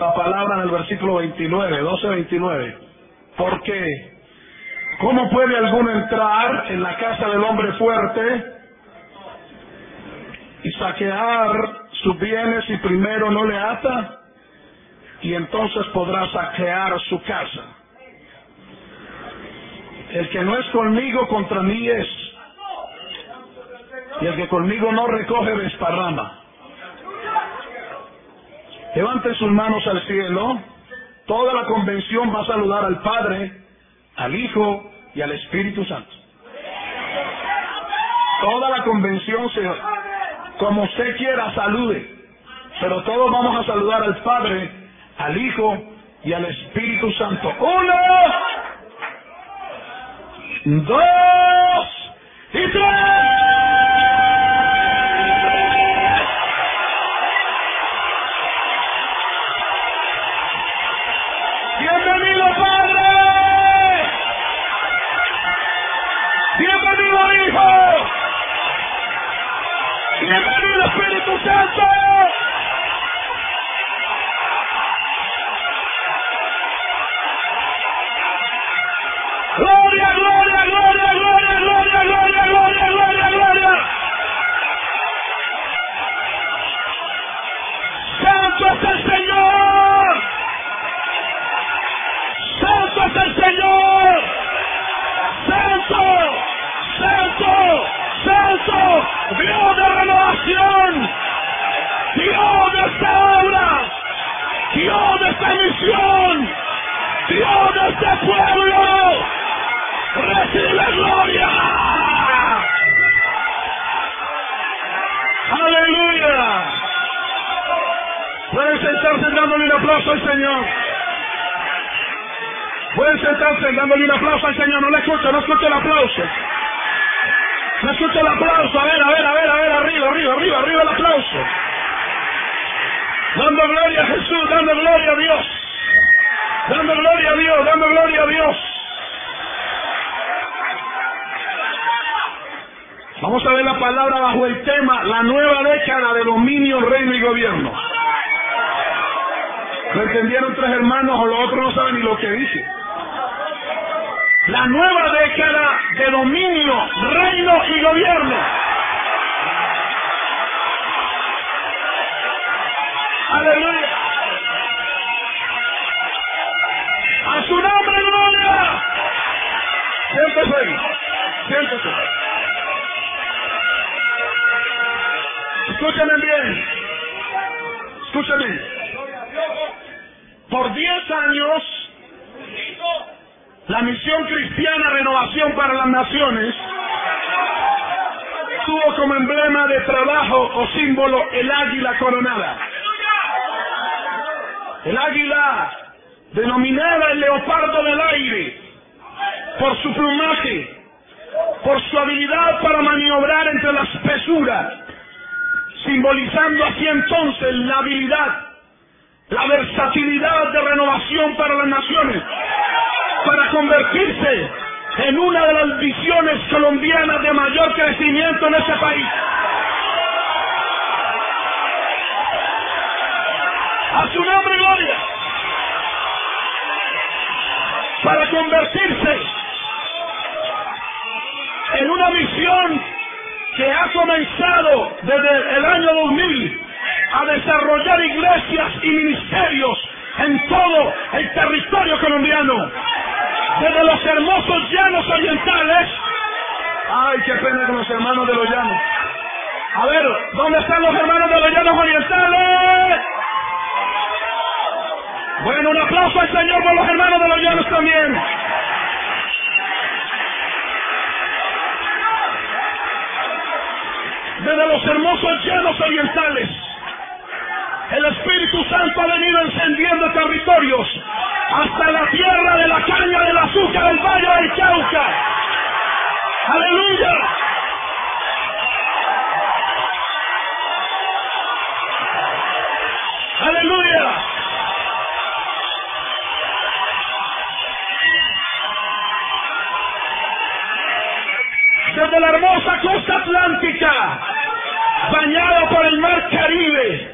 La palabra en el versículo 29, 12-29. Porque, ¿cómo puede alguno entrar en la casa del hombre fuerte y saquear sus bienes si primero no le ata? Y entonces podrá saquear su casa. El que no es conmigo contra mí es. Y el que conmigo no recoge desparrama. Levanten sus manos al cielo. Toda la convención va a saludar al Padre, al Hijo y al Espíritu Santo. Toda la convención se, como usted quiera, salude. Pero todos vamos a saludar al Padre, al Hijo y al Espíritu Santo. Uno, dos y tres. Bienvenido Espíritu Santo. Gloria, gloria, gloria, gloria, gloria, gloria, gloria, gloria, gloria. Santo es el Señor. Santo es el Señor. Santo. Dios de renovación. Dios de esta obra. Dios de esta misión. Dios de este pueblo. Recibe gloria. Aleluya. Pueden sentarse dándole un aplauso al Señor. Pueden sentarse dándole un aplauso al Señor. No le escucho, no escucho el aplauso. No escucho el aplauso. A ver, a ver, a ver, a ver, arriba, arriba, arriba, arriba el aplauso. Dando gloria a Jesús, dando gloria a Dios. Dando gloria a Dios, dando gloria a Dios. Vamos a ver la palabra bajo el tema la nueva década de dominio, reino y gobierno. ¿Lo entendieron tres hermanos o los otros no saben ni lo que dice? La nueva década de dominio, reino y gobierno. Aleluya. A su nombre, gloria. Siéntese ahí. Siéntese. Escúchame bien. Escúchame. Por diez años, la misión cristiana Renovación para las Naciones tuvo como emblema de trabajo o símbolo el águila coronada. El águila denominada el leopardo del aire por su plumaje, por su habilidad para maniobrar entre la espesura, simbolizando así entonces la habilidad, la versatilidad de renovación para las naciones, para convertirse en una de las visiones colombianas de mayor crecimiento en ese país. A su nombre, gloria. Para convertirse en una misión que ha comenzado desde el año 2000 a desarrollar iglesias y ministerios en todo el territorio colombiano. Desde los hermosos llanos orientales. Ay, qué pena con los hermanos de los llanos. A ver, ¿dónde están los hermanos de los llanos orientales? Bueno, un aplauso al Señor por los hermanos de los llanos también. Desde los hermosos llanos orientales, el Espíritu Santo ha venido encendiendo territorios hasta la tierra de la caña del azúcar del Valle del Cauca. Aleluya. Aleluya. Desde la hermosa costa atlántica, bañada por el mar Caribe,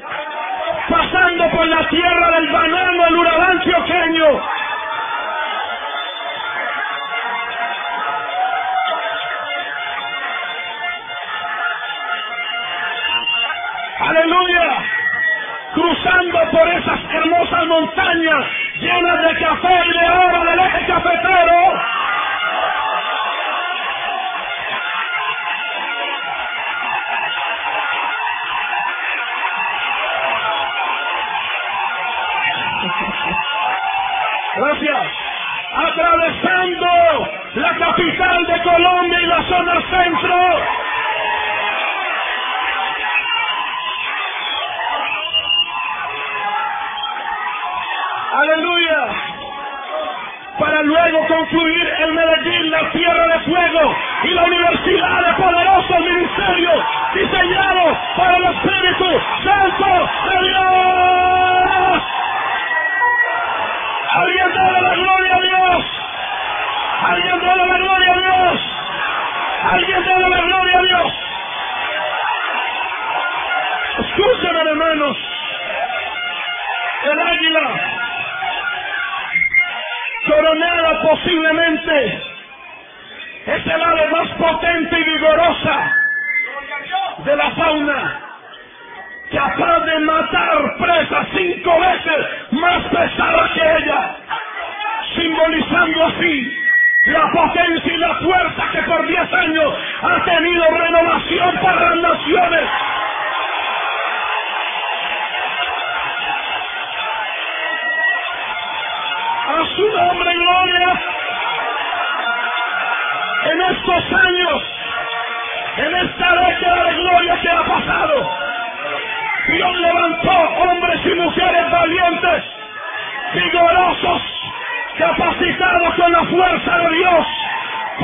pasando por la tierra del banano, el huracán antioqueño, aleluya, cruzando por esas hermosas montañas llenas de café y de oro del eje cafetero. De Colombia y la zona centro. Aleluya. Para luego concluir en Medellín, la tierra de fuego y la universidad de poderosos ministerios diseñados para el Espíritu Santo de Dios. Alguien dale la gloria a Dios. Escúchenme, hermanos. El águila, coronada posiblemente, es el ave más potente y vigorosa de la fauna capaz de matar presas cinco veces más pesada que ella, simbolizando así la potencia y la fuerza que por diez años ha tenido renovación para las naciones.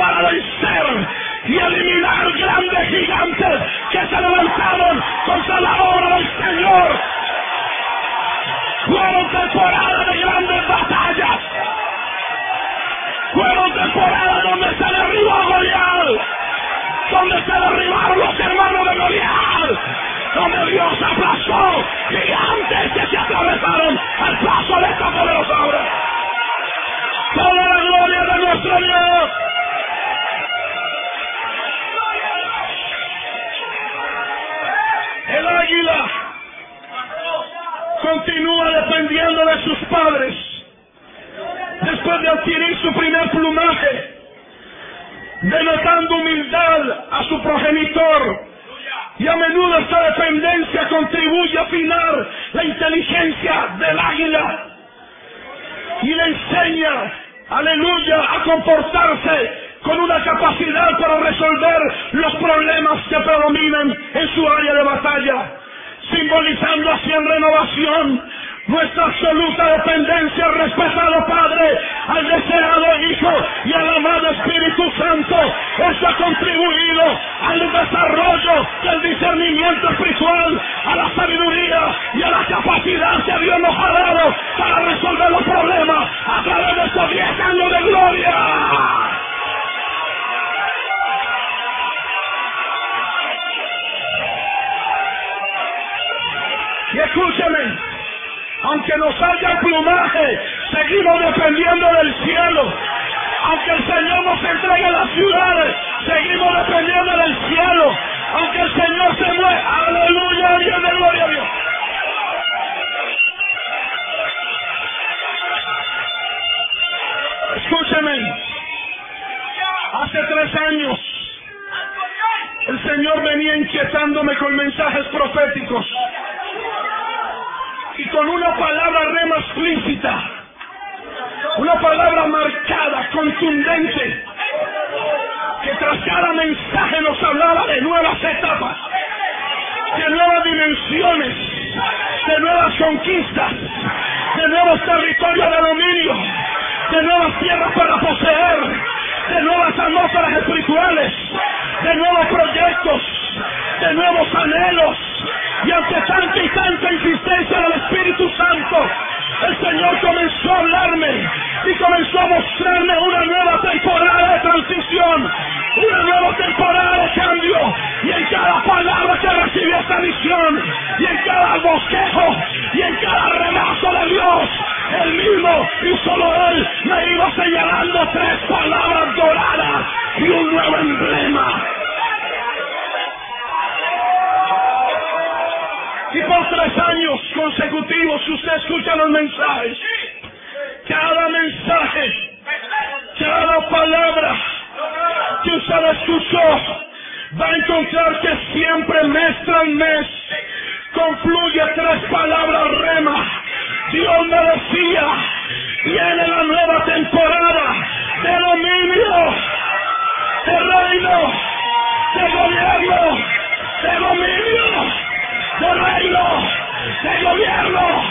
Para vencer y eliminar grandes gigantes que se levantaron contra la obra del Señor. Fueron temporadas de grandes batallas. Fueron temporadas donde se derribó Goliat. Donde se derribaron los hermanos de Goliat donde Dios aplastó gigantes que se atravesaron al paso de esta poderosa obra. Toda la gloria de nuestro Dios. Águila continúa dependiendo de sus padres. Después de adquirir su primer plumaje, denotando humildad a su progenitor, y a menudo esta dependencia contribuye a afinar la inteligencia del águila y le enseña, aleluya, a comportarse con una capacidad para resolver los problemas que predominan en su área de batalla, simbolizando así en renovación nuestra absoluta dependencia al respetado Padre, al deseado Hijo y al amado Espíritu Santo. Eso ha contribuido al desarrollo del discernimiento espiritual, a la sabiduría y a la capacidad que Dios nos ha dado para resolver los problemas a través de estos 10 años de gloria. Y escúcheme, aunque nos salga el plumaje, seguimos dependiendo del cielo. Aunque el Señor nos entregue las ciudades, seguimos dependiendo del cielo. Aunque el Señor se mueve, aleluya, Dios de gloria a Dios. Escúcheme, hace tres años el Señor venía inquietándome con mensajes proféticos y con una palabra rema explícita, una palabra marcada, contundente, que tras cada mensaje nos hablaba de nuevas etapas, de nuevas dimensiones, de nuevas conquistas, de nuevos territorios de dominio, de nuevas tierras para poseer, de nuevas atmósferas espirituales, de nuevos proyectos, de nuevos anhelos. Y ante tanta y tanta insistencia del Espíritu Santo, el Señor comenzó a hablarme y comenzó a mostrarme una nueva temporada de transición, una nueva temporada de cambio. Y en cada palabra que recibí esta visión, y en cada bosquejo, y en cada remazo de Dios, el mismo y solo Él me iba señalando tres palabras doradas y un nuevo emblema. Y por tres años consecutivos, usted escucha los mensajes, cada mensaje, cada palabra que usted escuchó, va a encontrar que siempre mes tras mes confluye tres palabras rema. Dios me decía, viene la nueva temporada de dominio, de reino, de gobierno, de dominio de reino, de gobierno,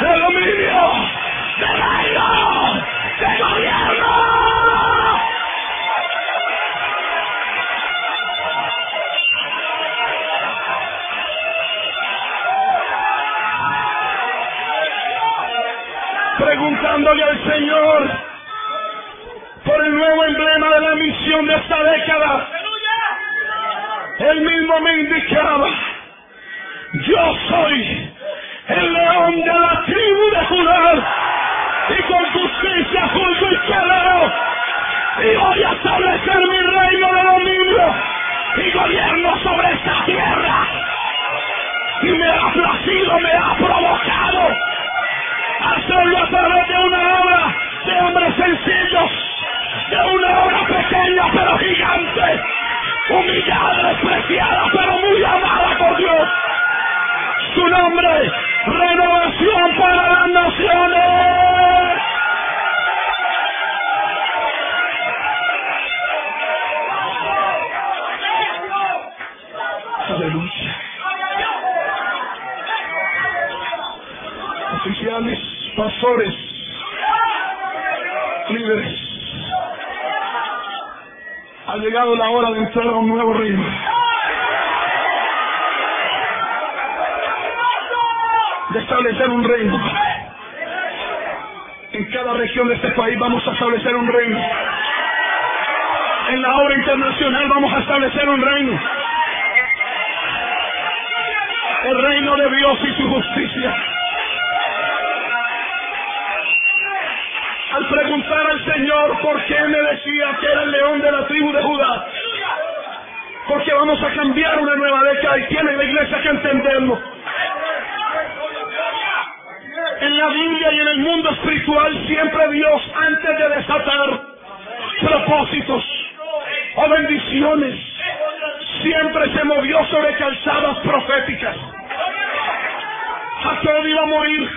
de dominio, de reino, de gobierno. Preguntándole al Señor por el nuevo emblema de la misión de esta década. Él mismo me indicaba yo soy el león de la tribu de Judá y con justicia justo y celero y voy a establecer mi reino de dominio y gobierno sobre esta tierra. Y me ha placido, me ha provocado hacerlo a través de una obra de hombres sencillos de una obra pequeña pero gigante humillada, despreciada pero muy amada por Dios su nombre, renovación para las naciones. Aleluya. Oficiales, pastores, líderes, ha llegado la hora de entrar a un nuevo reino. De establecer un reino. En cada región de este país vamos a establecer un reino. En la obra internacional vamos a establecer un reino. El reino de Dios y su justicia. Al preguntar al Señor por qué me decía que era el león de la tribu de Judá, porque vamos a cambiar una nueva década y tiene la iglesia que entenderlo la Biblia y en el mundo espiritual siempre Dios antes de desatar propósitos o bendiciones siempre se movió sobre calzadas proféticas. Jacob iba a morir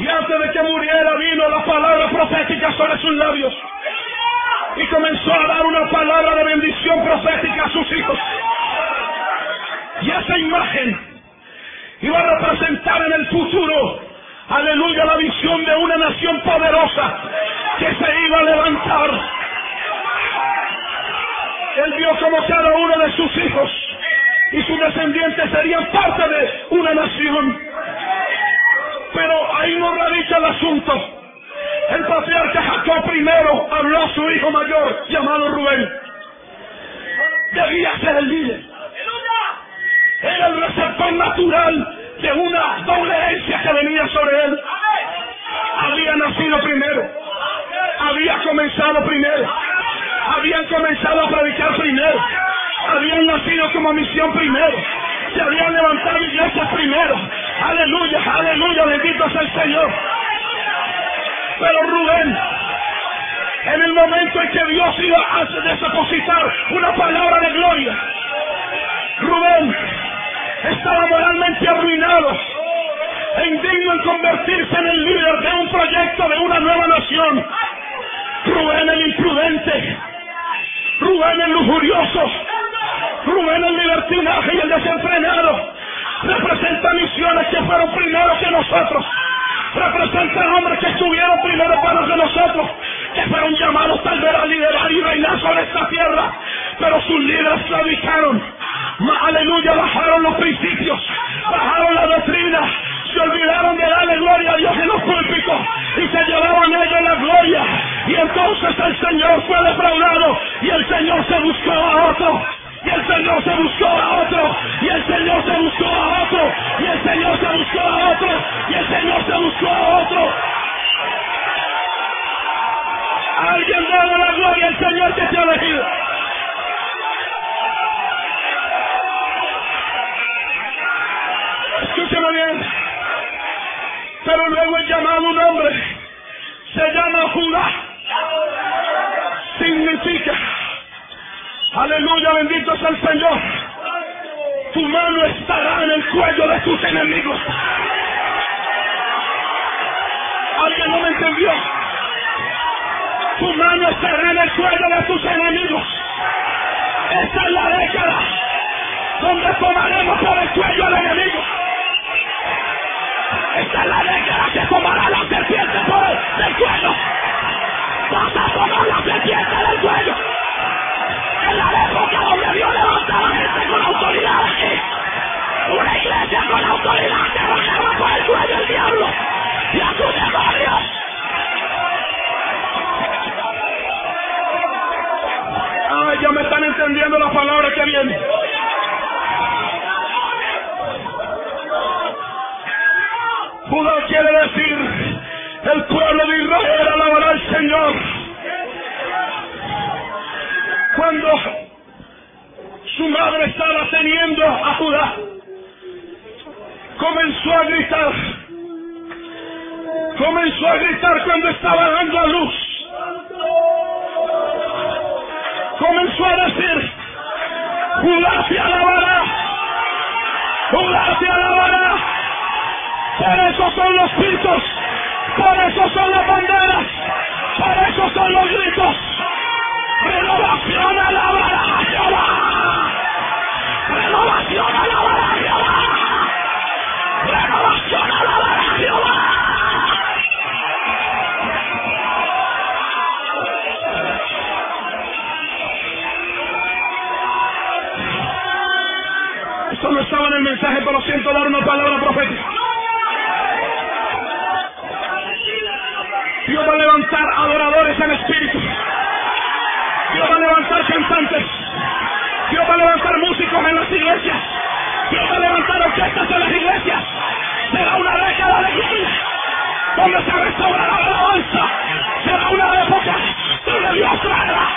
y antes de que muriera vino la palabra profética sobre sus labios y comenzó a dar una palabra de bendición profética a sus hijos. Y esa imagen iba a representar en el futuro, aleluya, la visión de una nación poderosa que se iba a levantar. Él vio como cada uno de sus hijos y sus descendientes serían parte de una nación. Pero ahí no radica el asunto. El patriarca Jacob primero habló a su hijo mayor llamado Rubén. Debía ser el líder era el receptor natural de una doble que venía sobre él. Había nacido primero, había comenzado primero, habían comenzado a predicar primero, habían nacido como misión primero, se habían levantado iglesias primero. Aleluya, aleluya, bendito sea el Señor. Pero Rubén, en el momento en que Dios iba a depositar una palabra de gloria, Rubén estaba moralmente arruinado e indigno en convertirse en el líder de un proyecto de una nueva nación. Rubén el imprudente, Rubén el lujurioso, Rubén el libertinaje y el desenfrenado, representa misiones que fueron primero que nosotros, representa hombres que estuvieron primero para que nosotros, que fueron llamados tal vez a liderar y reinar sobre esta tierra, pero sus líderes claudicaron. Aleluya, bajaron los principios, bajaron la doctrina, se olvidaron de darle gloria a Dios en los púlpitos y se llevaban ellos la gloria. Y entonces el Señor fue defraudado y el Señor se buscó a otro. Y el Señor se buscó a otro, y el Señor se buscó a otro, y el Señor se buscó a otro, y el Señor se buscó a otro. Alguien daba la gloria al Señor que te ha elegido. Luego he llamado un hombre. Se llama Judá. Significa. Aleluya, bendito es el Señor. Tu mano estará en el cuello de tus enemigos. ¿Alguien no me entendió? Tu mano estará en el cuello de tus enemigos. Esta es la década donde tomaremos por el cuello al enemigo. Es la década que tomará la serpiente por el del cuello. Vas a tomar la serpiente del cuello. En la época donde Dios levantaba gente con autoridad aquí. Una iglesia con autoridad que bajaba por el cuello del diablo y a sus demonios. Ay, ya me están entendiendo la palabra que viene. Judá quiere decir, el pueblo de Israel alabará al Señor. Cuando su madre estaba teniendo a Judá, comenzó a gritar. Comenzó a gritar cuando estaba dando a luz. Comenzó a decir, Judá te alabará. Judá te alabará. Por eso son los pitos, por eso son las banderas, por eso son los gritos. Renovación a Jehová. Renovación a Jehová. Renovación a Jehová. Esto no estaba en el mensaje, pero siento dar una palabra profética. Dios va a levantar cantantes. Dios va a levantar músicos en las iglesias. Dios va a levantar orquestas en las iglesias. Será una década de gloria donde se restaurará la alabanza. Será una época donde Dios traerá.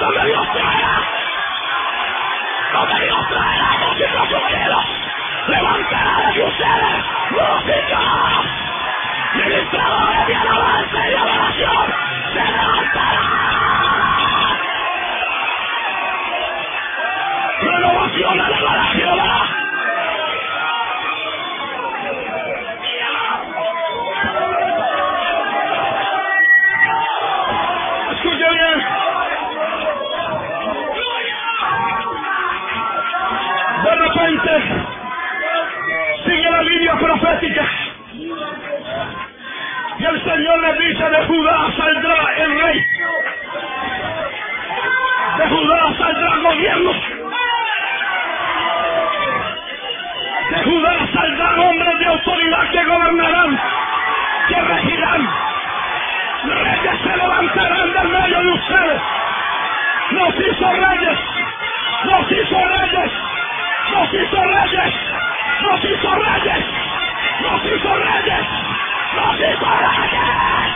Donde Dios traerá. Donde Dios traerá músicos unidos. Levantará de ustedes música ministradores de alabanza y de adoración se levantarán. Renovación. El Señor le dice, de Judá saldrá el rey. De Judá saldrá el gobierno. De Judá saldrán hombres de autoridad que gobernarán, que regirán. Reyes se levantarán del medio de ustedes. Nos hizo reyes. Nos hizo reyes. Nos hizo reyes. Nos hizo reyes. Nos hizo reyes. Nos hizo reyes.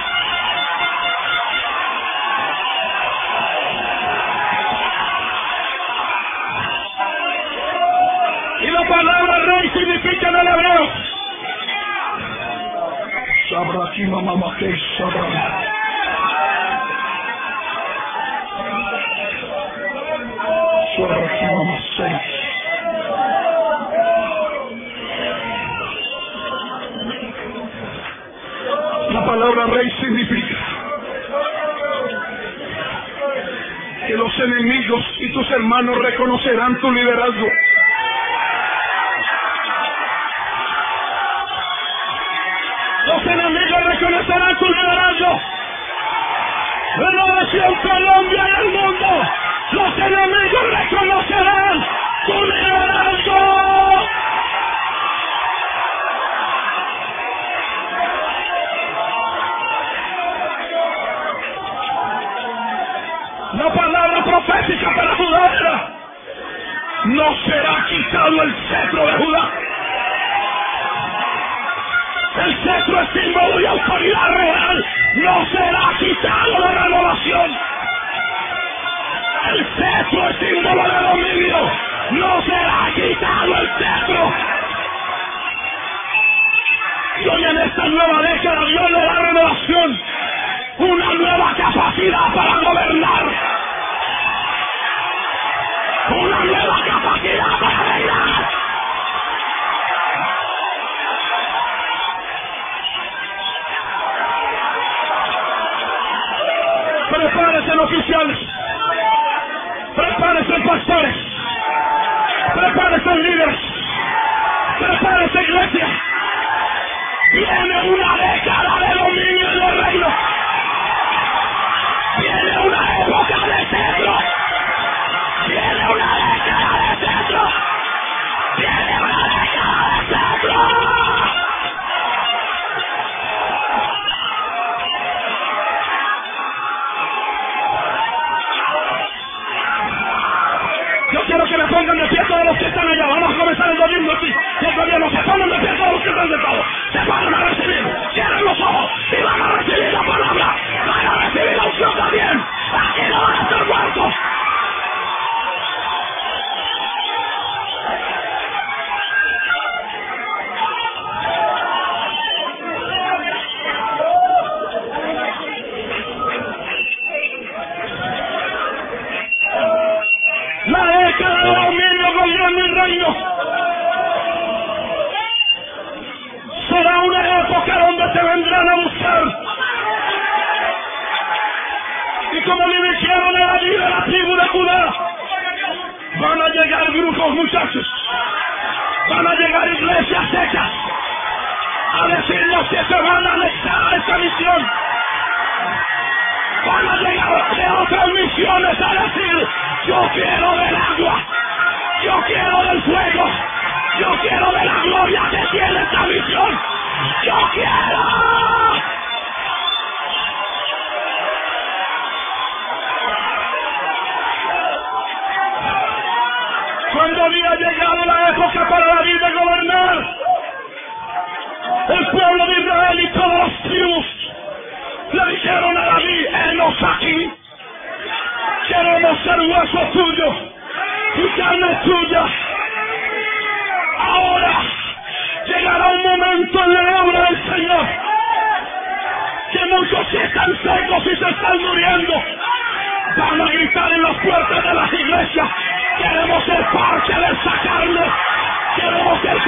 Y la palabra rey significa en el hebreo. Sabra aquí mamá que sabra. Sabra aquí hermanos reconocerán tu liderazgo.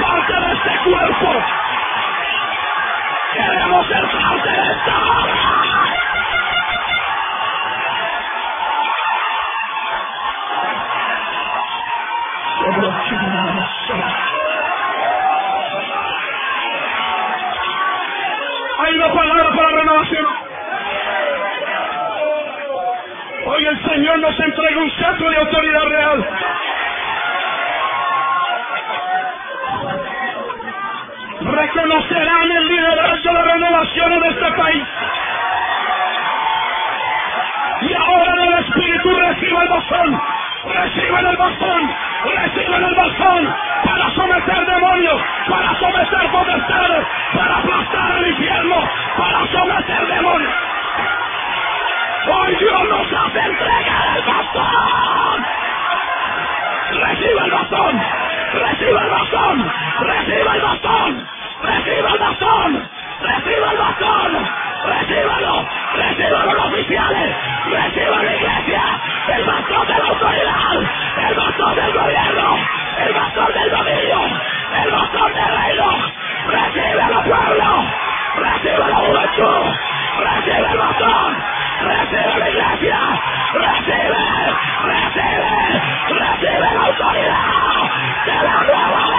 parte de este cuerpo. Queremos ser parte de esta obra. Hay una palabra para renovación. Hoy el Señor nos entrega un centro de autoridad real. reconocerán el liderazgo de renovación de este país. Y ahora en el Espíritu reciba el bastón, reciban el bastón, reciban el bastón para someter demonios, para someter potestades, para aplastar el infierno, para someter demonios. Hoy Dios nos hace entregar el bastón. Reciba el bastón, reciba el bastón, reciba el bastón. ¡Reciba el bastón! ¡Reciba el bastón! ¡Recíbalo! ¡Recíbalo los oficiales! ¡Reciba la iglesia! ¡El bastón de la autoridad! ¡El bastón del gobierno! ¡El bastón del dominio! ¡El bastón del reino! ¡Recíbelo pueblo! ¡Reciba la juventud! ¡Recibe el bastón! ¡Recibe la iglesia! ¡Recibe! ¡Recibe! ¡Recibe la autoridad! ¡De la nueva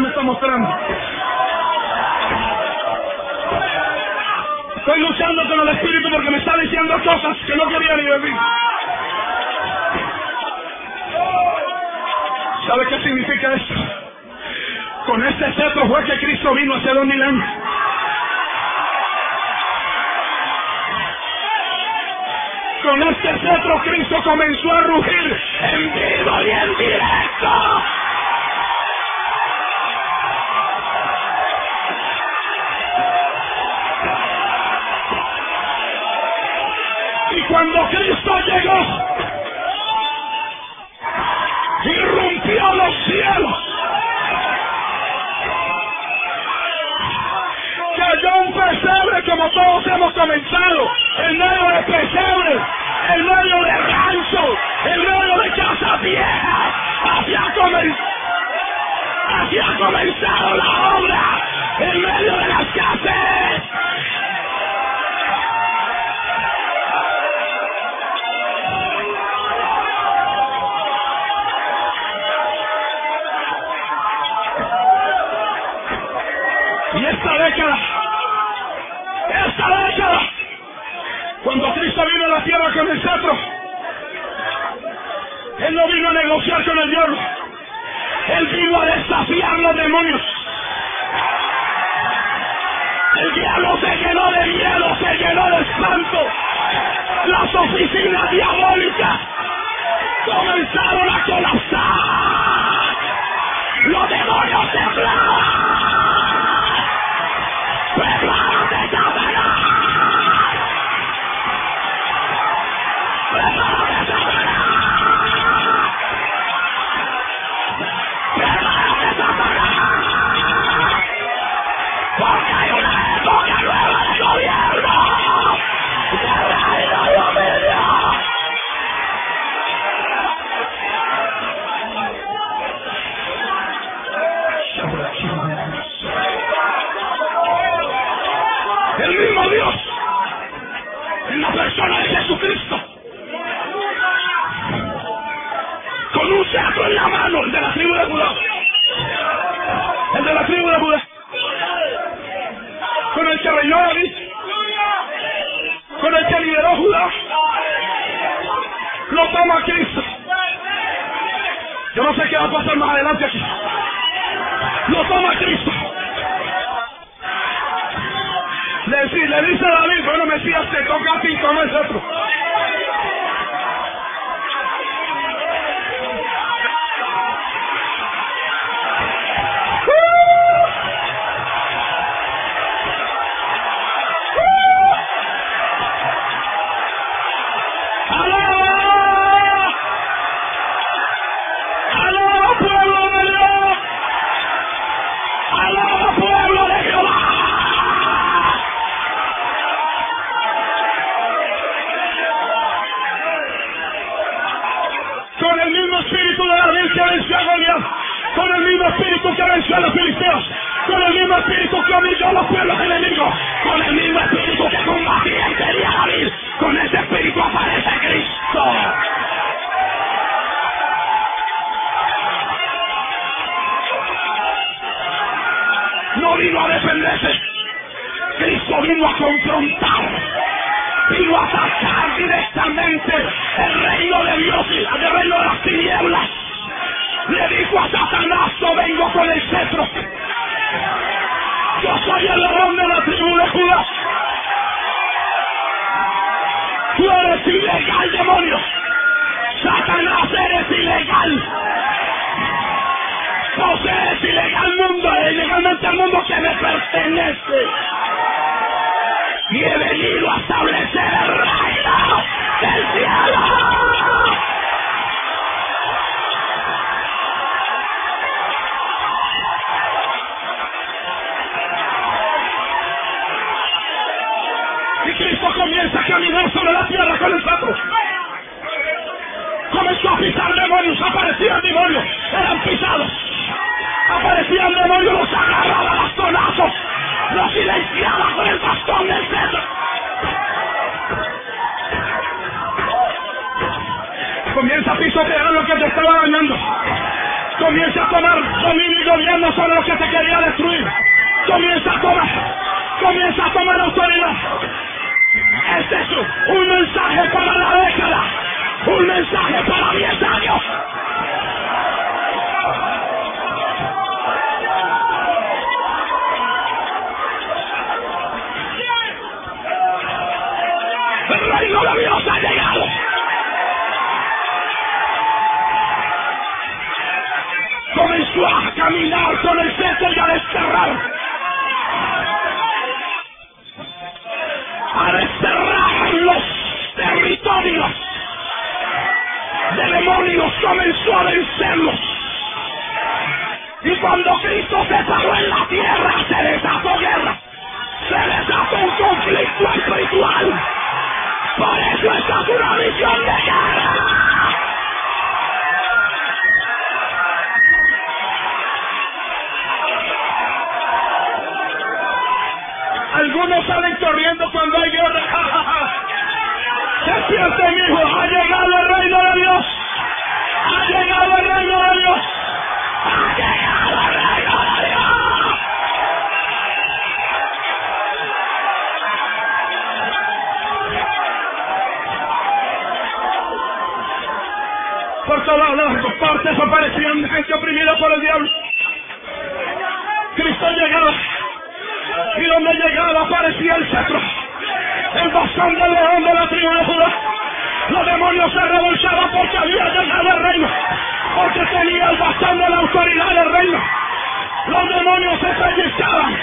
mostrando. Estoy luchando con el Espíritu porque me está diciendo cosas que no quería ni decir. ¿Sabe qué significa esto? Con este cetro fue que Cristo vino hace dos mil años. Con este cetro Cristo comenzó a rugir en vivo y en directo. Cuando Cristo llegó, irrumpió los cielos. Cayó un pesebre como todos hemos comenzado, en medio de pesebre, en medio de rancho, en medio de casa vieja, así ha comenzado, así ha comenzado la obra, en medio de las casas. Cristo vino a la tierra con el cetro, Él no vino a negociar con el diablo, Él vino a desafiar los demonios. El diablo se llenó de miedo, se llenó de espanto. Las oficinas diabólicas comenzaron a colapsar. Los demonios temblaban. Vino a confrontar vino a atacar directamente el reino de Dios y el reino de las tinieblas. Le dijo a Satanás, yo vengo con el cetro. Yo soy el león de la tribu de Judá. Tú eres ilegal, demonio. Satanás, eres ilegal. Posees ilegal mundo, ilegalmente el mundo que me pertenece y he venido a establecer el reino del cielo. Y Cristo comienza a caminar sobre la tierra con el cetro. Comenzó a pisar demonios, aparecían demonios, eran pisados. Aparecían demonios, los agarraba a bastonazos, los silenciaba con el bastón del cetro. Comienza a pisotear lo que te estaba dañando. Comienza a tomar dominio y gobierno sobre lo que te quería destruir. Comienza a tomar, comienza a tomar autoridad. Este es un mensaje para la década, un mensaje para 10 años. Caminar con el cetro y a desterrar. A desterrar los territorios de demonios. Comenzó a vencerlos. Y cuando Cristo se paró en la tierra, se desató guerra. Se desató un conflicto espiritual. Por eso esta es una misión de guerra. Algunos salen corriendo cuando hay guerra. Despierte, mi hijo. Ha llegado el reino de Dios. Ha llegado el reino de Dios. Ha llegado el reino de Dios. Por todas las partes aparecían gente oprimida por el diablo. Cristo llegaba y donde llegaba aparecía el cetro, el bastón del león de la tribu de Judá. Los demonios se rebolsaban porque había llegado el reino, porque tenía el bastón de la autoridad del reino. Los demonios se pellizcaban.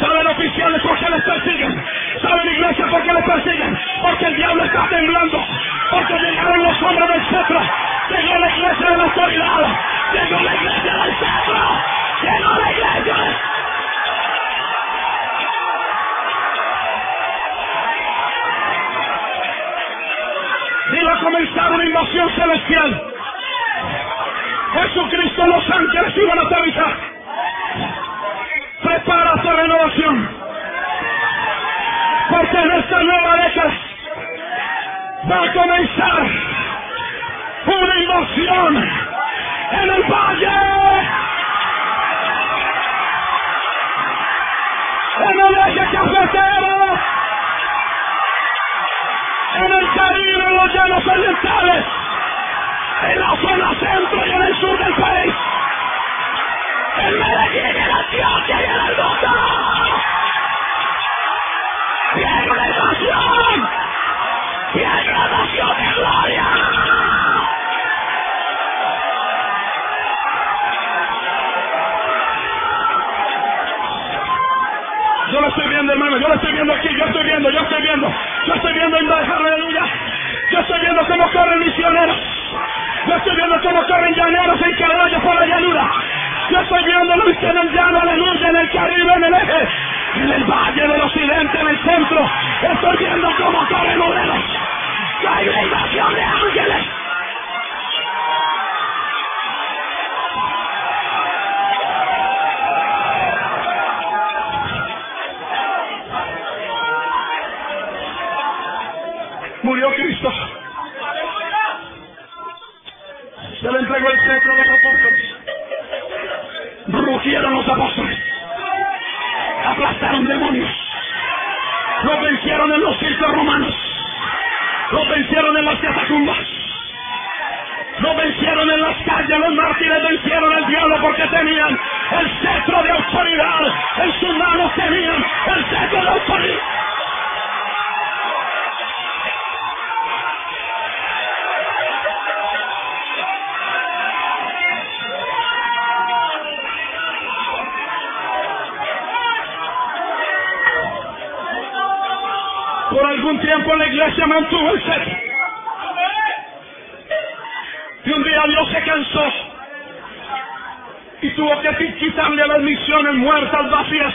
Saben oficiales por qué les persiguen. Saben iglesia por qué les persiguen. Porque el diablo está temblando. Porque llegaron los hombres del cetro. Llegó la iglesia de la autoridad. Llegó la iglesia del cetro. Llegó la iglesia iba a comenzar una invasión celestial. Jesucristo, los ángeles iban a aterrizar. Prepara tu renovación. Porque en esta nueva década va a comenzar una invasión en el valle. En el eje cafetero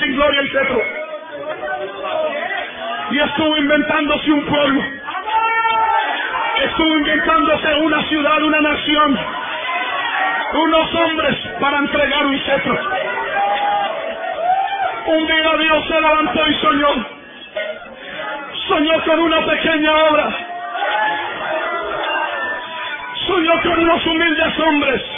sin gloria el cetro. Y estuvo inventándose un pueblo. Estuvo inventándose una ciudad, una nación. Unos hombres para entregar un cetro. Un día Dios se levantó y soñó soñó con una pequeña obra. Soñó con unos humildes hombres.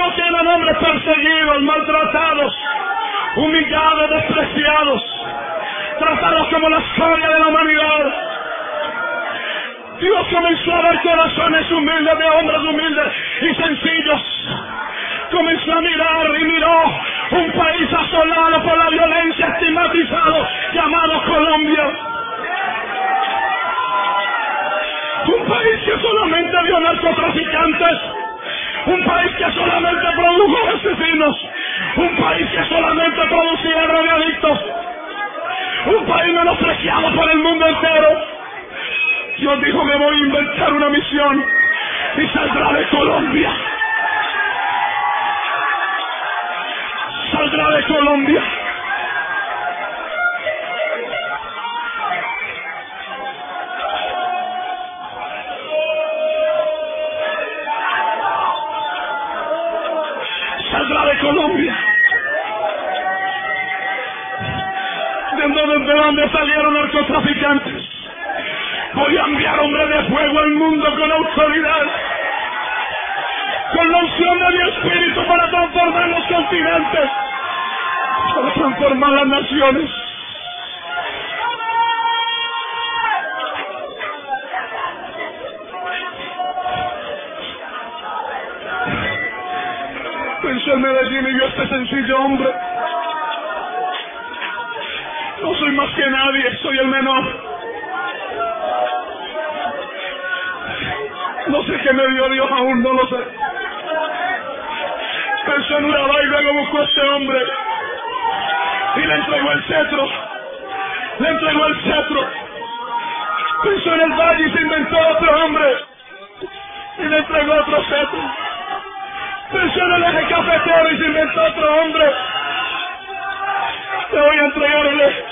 Eran hombres perseguidos, maltratados, humillados, despreciados, tratados como la escoria de la humanidad. Dios comenzó a ver corazones humildes de hombres humildes y sencillos. Comenzó a mirar y miró un país asolado por la violencia, estigmatizado, llamado Colombia. Un país que solamente vio narcotraficantes. Un país que solamente produjo asesinos. Un país que solamente producía drogadictos. Un país menospreciado por el mundo entero. Dios dijo que voy a inventar una misión y saldrá de Colombia. Saldrá de Colombia. Dónde, de dónde salieron narcotraficantes? Voy a enviar hombres de fuego al mundo con autoridad. Con la unción de mi espíritu para transformar los continentes. Para transformar las naciones. Pensó en Medellín y yo este sencillo hombre. No soy más que nadie, soy el menor. No sé qué me dio Dios aún, no lo sé. Pensó en Urabá y luego buscó a este hombre. Y le entregó el cetro. Le entregó el cetro. Pensó en el valle y se inventó otro hombre. Y le entregó otro cetro. Pensó en el eje cafetero y se inventó otro hombre. Te voy a entregarle.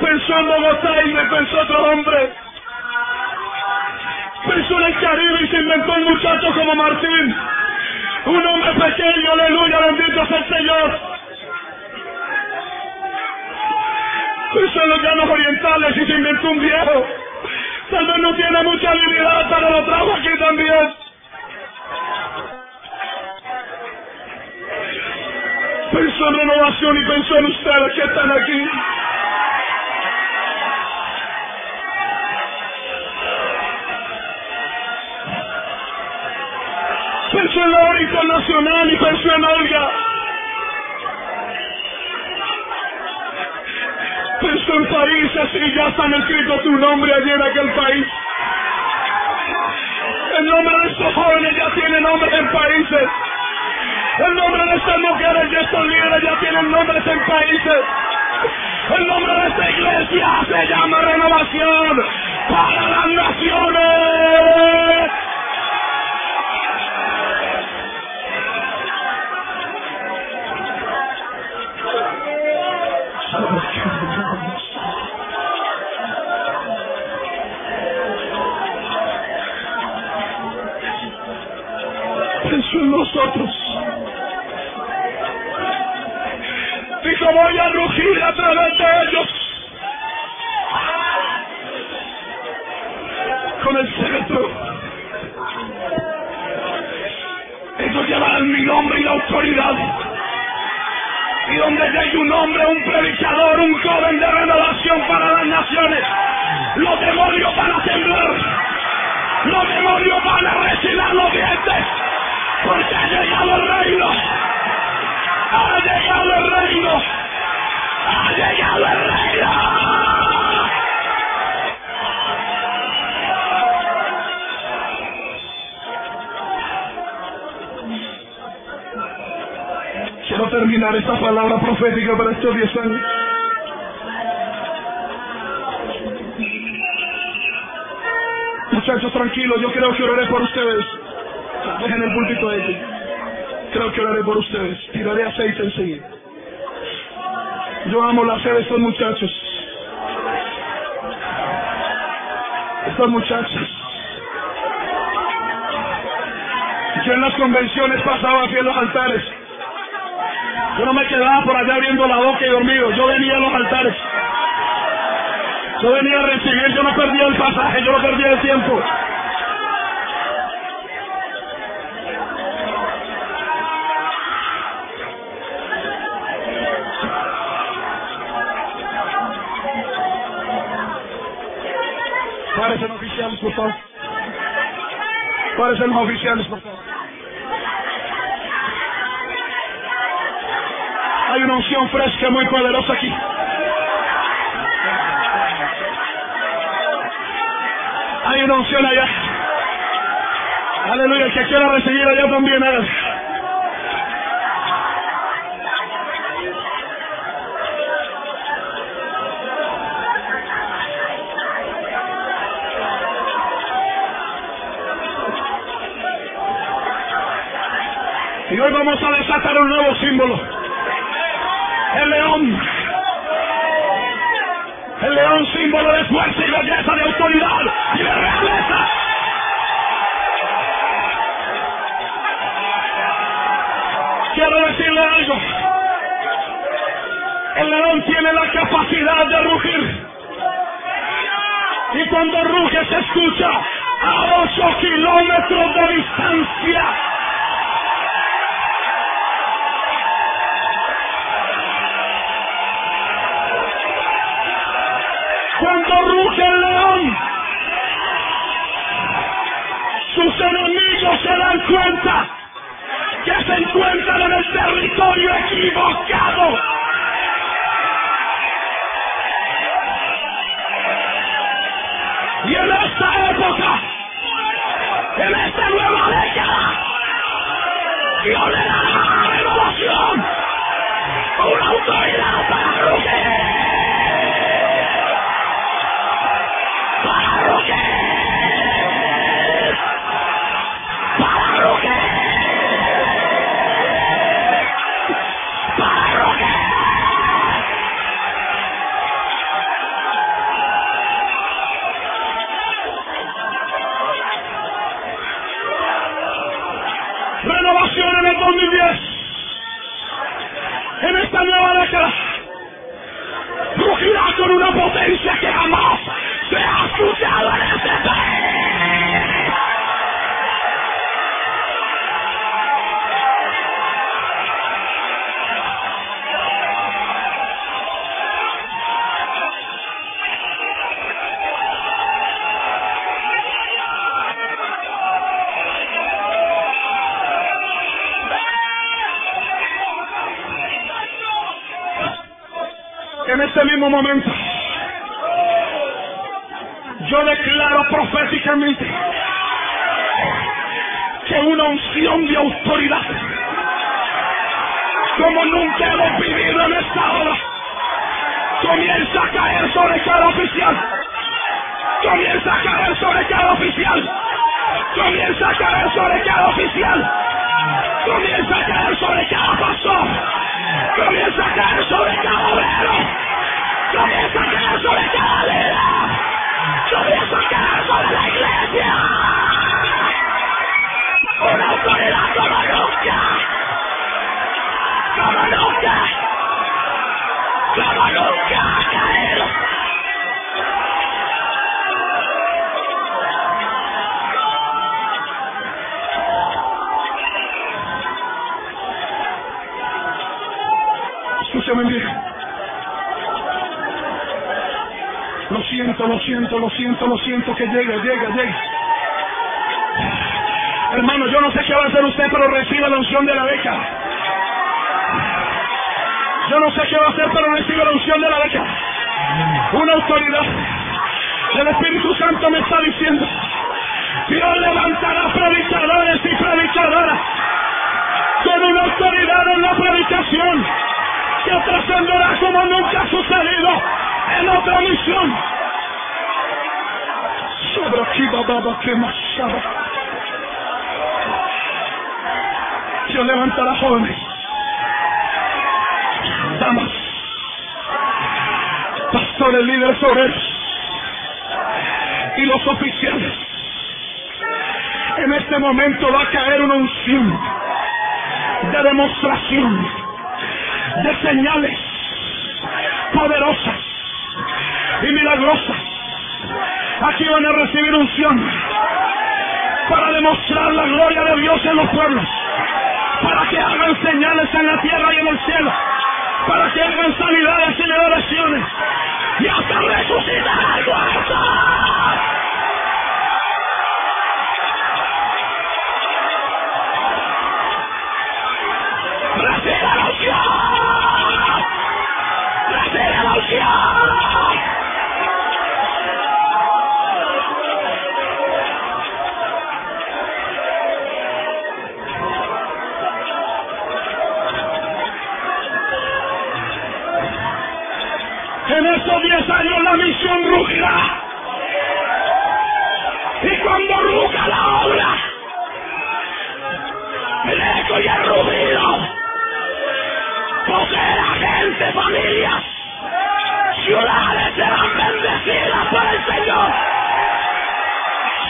Pensó en Bogotá y me pensó otro hombre. Pensó en el Caribe y se inventó un muchacho como Martín. Un hombre pequeño, aleluya, bendito sea el Señor. Pensó en los llanos orientales y se inventó un viejo. Tal vez no tiene mucha habilidad, pero lo trajo aquí también. Pensó en renovación y pensó en ustedes que están aquí. Hora internacional y pensó en Olga. Pensó en países y ya están escritos tu nombre allí en aquel país. El nombre de estos jóvenes ya tiene nombres en países. El nombre de estas mujeres y estos líderes ya tienen nombres en países. El nombre de esta iglesia se llama Renovación para las Naciones. Pensó en nosotros. Dijo, voy a rugir a través de ellos. Con el cetro. Ellos llevarán mi nombre y la autoridad. Y donde llegue un hombre, un predicador, un joven de renovación para las naciones, los demonios van a temblar. Los demonios van a rechinar los dientes. Porque ha llegado el reino. Ha llegado el reino. Ha llegado el reino. Quiero terminar esta palabra profética para estos 10 años. Muchachos, tranquilos, yo creo que oraré por ustedes. Dejen el púlpito ahí. Creo que oraré por ustedes. Tiraré aceite enseguida. Yo amo la fe de estos muchachos. Estos muchachos. Yo en las convenciones pasaba aquí en los altares. Yo no me quedaba por allá abriendo la boca y dormido. Yo venía a los altares. Yo venía a recibir, yo no perdí el pasaje, yo no perdí el tiempo. Oficiales, por favor. Hay una unción fresca muy poderosa aquí. Hay una unción allá. Aleluya, el que quiera recibir allá también hágalo. Y hoy vamos a desatar un nuevo símbolo. El león. El león símbolo de fuerza y belleza, de autoridad y de realeza. Quiero decirle algo. El león tiene la capacidad de rugir. Y cuando ruge se escucha a 8 kilómetros de distancia. En siento, siento, que llegue, llegue, llegue. Hermano, yo no sé qué va a hacer usted, pero reciba la unción de la beca. Yo no sé qué va a hacer, pero reciba la unción de la beca. Una autoridad. El Espíritu Santo me está diciendo. Dios levantará predicadores y predicadoras con una autoridad en la predicación que trascenderá como nunca ha sucedido en otra misión. Sobra Kibababa Shaba. Dios levantará jóvenes, damas, pastores, líderes, obreros y los oficiales. En este momento va a caer una unción de demostración, de señales poderosas y milagrosas Aquí van a recibir unción para demostrar la gloria de Dios en los pueblos, para que hagan señales en la tierra y en el cielo, para que hagan sanidades y liberaciones y hasta resucitar. creación ruja. Y cuando ruja la obra, el eco y el rugido, porque la gente, familias, ciudades serán bendecidas por el Señor.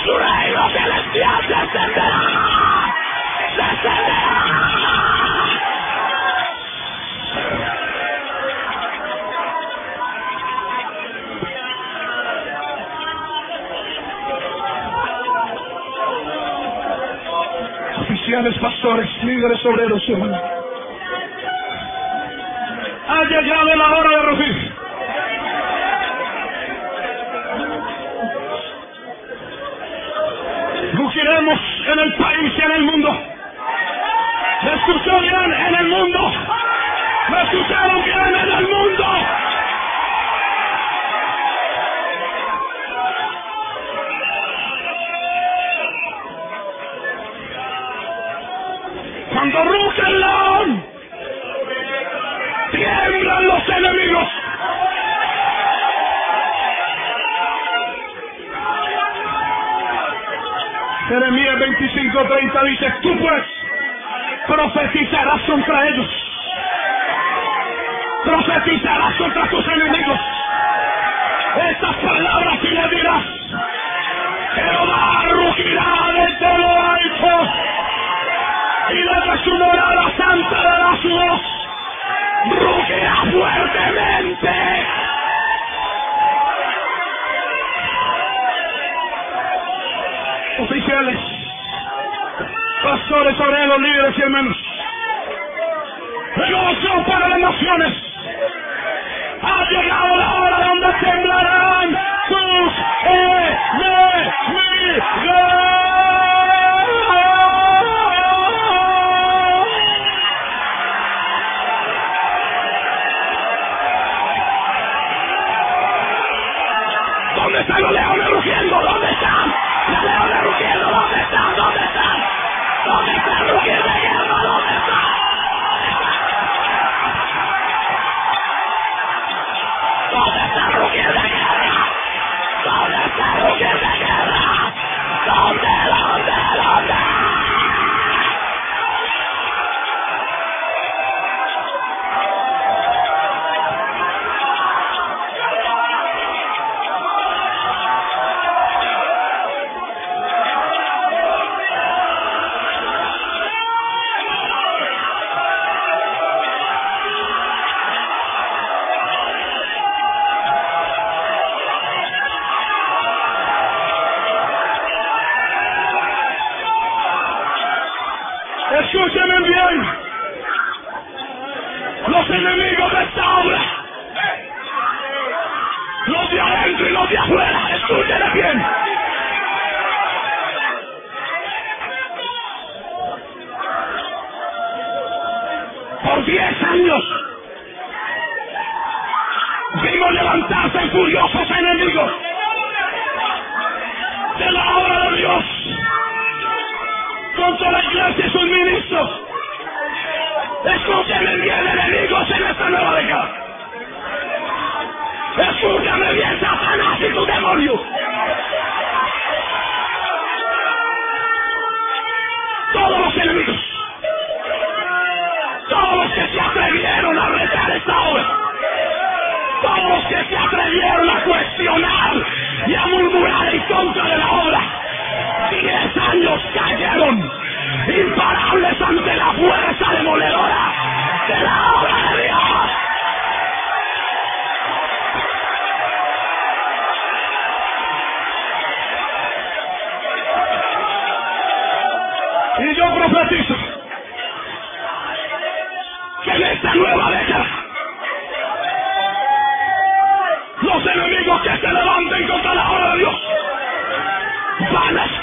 Su reino celestial descenderá, descenderá. pastores, líderes obreros, hermano. Ha llegado la hora de rugir.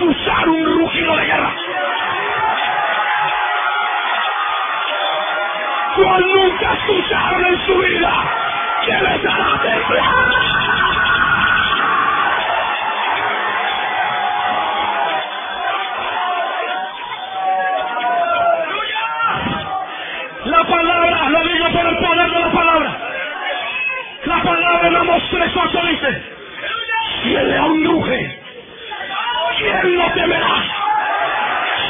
usar un rugido de guerra. Cual nunca escucharon en su vida, que les hará temblar. La palabra, lo digo por el poder de la palabra. La palabra en Amos 3.8 dice, si el león ruge, él no temerás.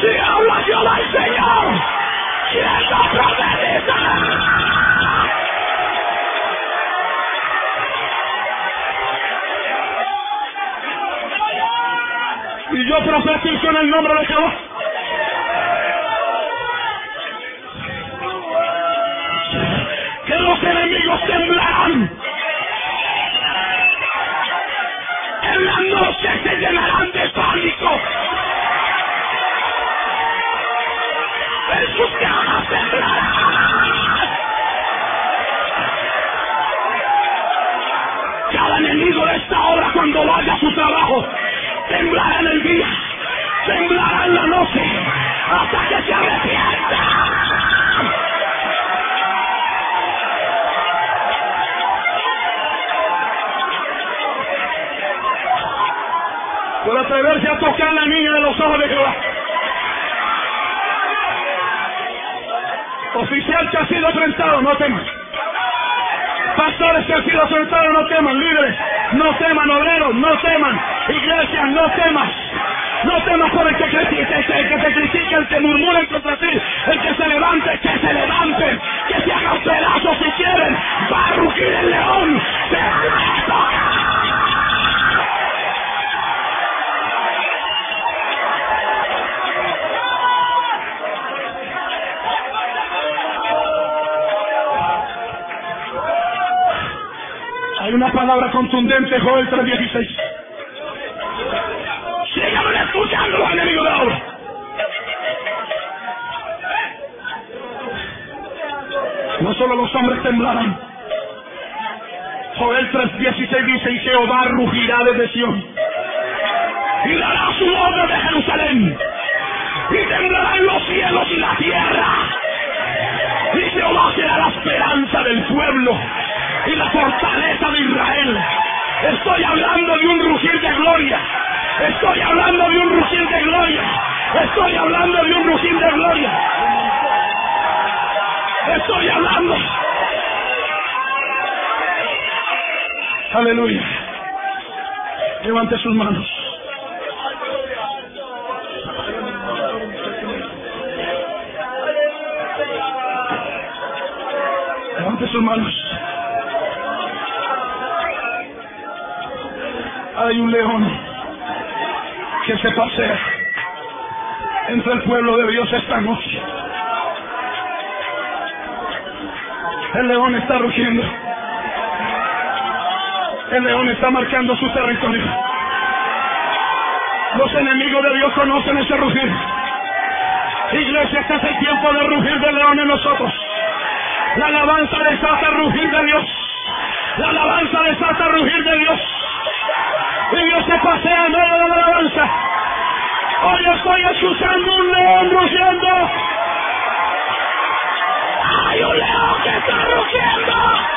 Si habla Jehová el Señor, ¿quién lo oh profetizará? Y yo profetizo en el nombre de Jehová. Que los enemigos temblarán. En la noche se llenará. Sus camas. Cada enemigo de esta obra cuando vaya a su trabajo temblará en el día, temblará en la noche, hasta que se arrepienta. Por atreverse a tocar la niña de los ojos de Jehová. Oficial que ha sido enfrentado, no temas. Pastores que han sido enfrentados, no teman. Líderes, no teman. Obreros, no teman. Iglesias, no temas. No temas por el que, critique, el que te critique, el que murmure contra ti, el que se levante, que se levante, que se haga pedazos si quieren. Rugir el león, se contundente, Joel 3.16. Síganme escuchando los enemigos de ahora. No solo los hombres temblarán. Joel 3.16 dice, y Jehová rugirá desde Sion. Y dará su orden de Jerusalén. Y temblarán los cielos y la tierra. Y Jehová será la esperanza del pueblo y la fortaleza de Israel. Estoy hablando de un rugir de gloria. Estoy hablando de un rugir de gloria. Estoy hablando de un rugir de gloria. Estoy hablando. Aleluya. Levante sus manos. Levante sus manos. Hay un león que se pasea entre el pueblo de Dios esta noche. El león está rugiendo. El león está marcando su territorio. Los enemigos de Dios conocen ese rugir. Iglesia, este es el tiempo de rugir del león en nosotros. La alabanza desata rugir de Dios. La alabanza desata rugir de Dios. Dios se pasea en medio de la alabanza. Hoy estoy escuchando un león rugiendo. ¡Hay un león que está rugiendo!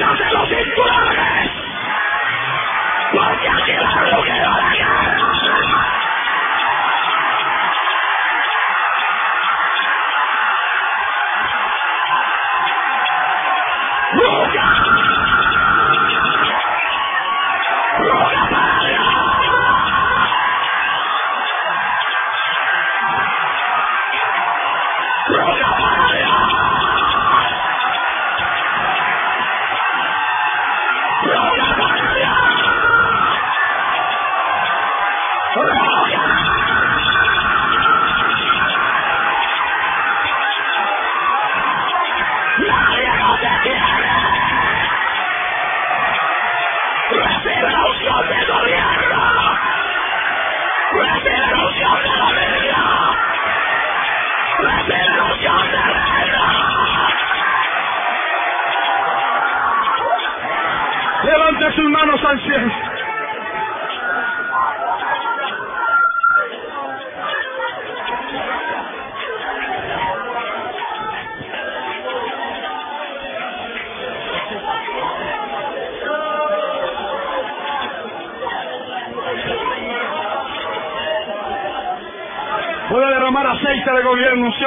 ¡Pónganse los cinturones! ¡Pónganse los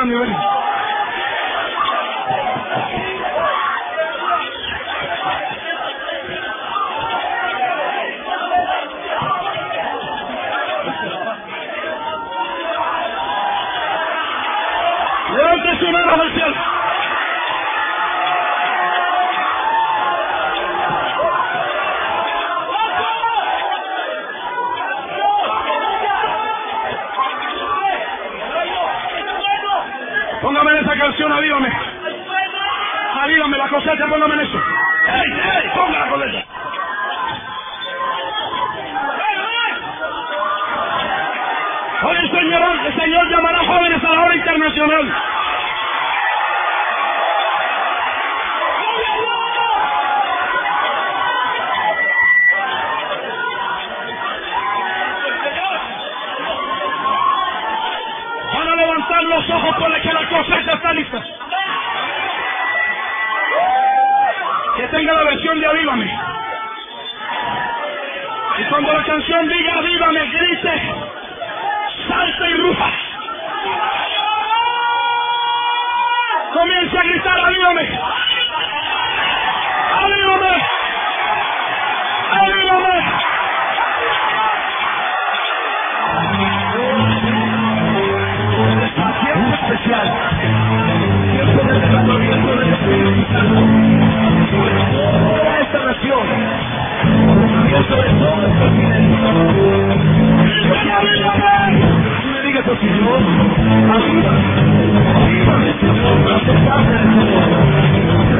on the. cosecha, póngame ¡Ey, ey! ¡Ponga la cosecha! Hoy el Señor, el Señor llamará jóvenes a la hora internacional. Van a levantar los ojos por la que la cosecha está lista. que tenga la versión de Avívame. Y cuando la canción diga Avívame, grite, salta y ruja. Comience a gritar Avívame. Avívame. Avívame. Especial a esta nación. Todo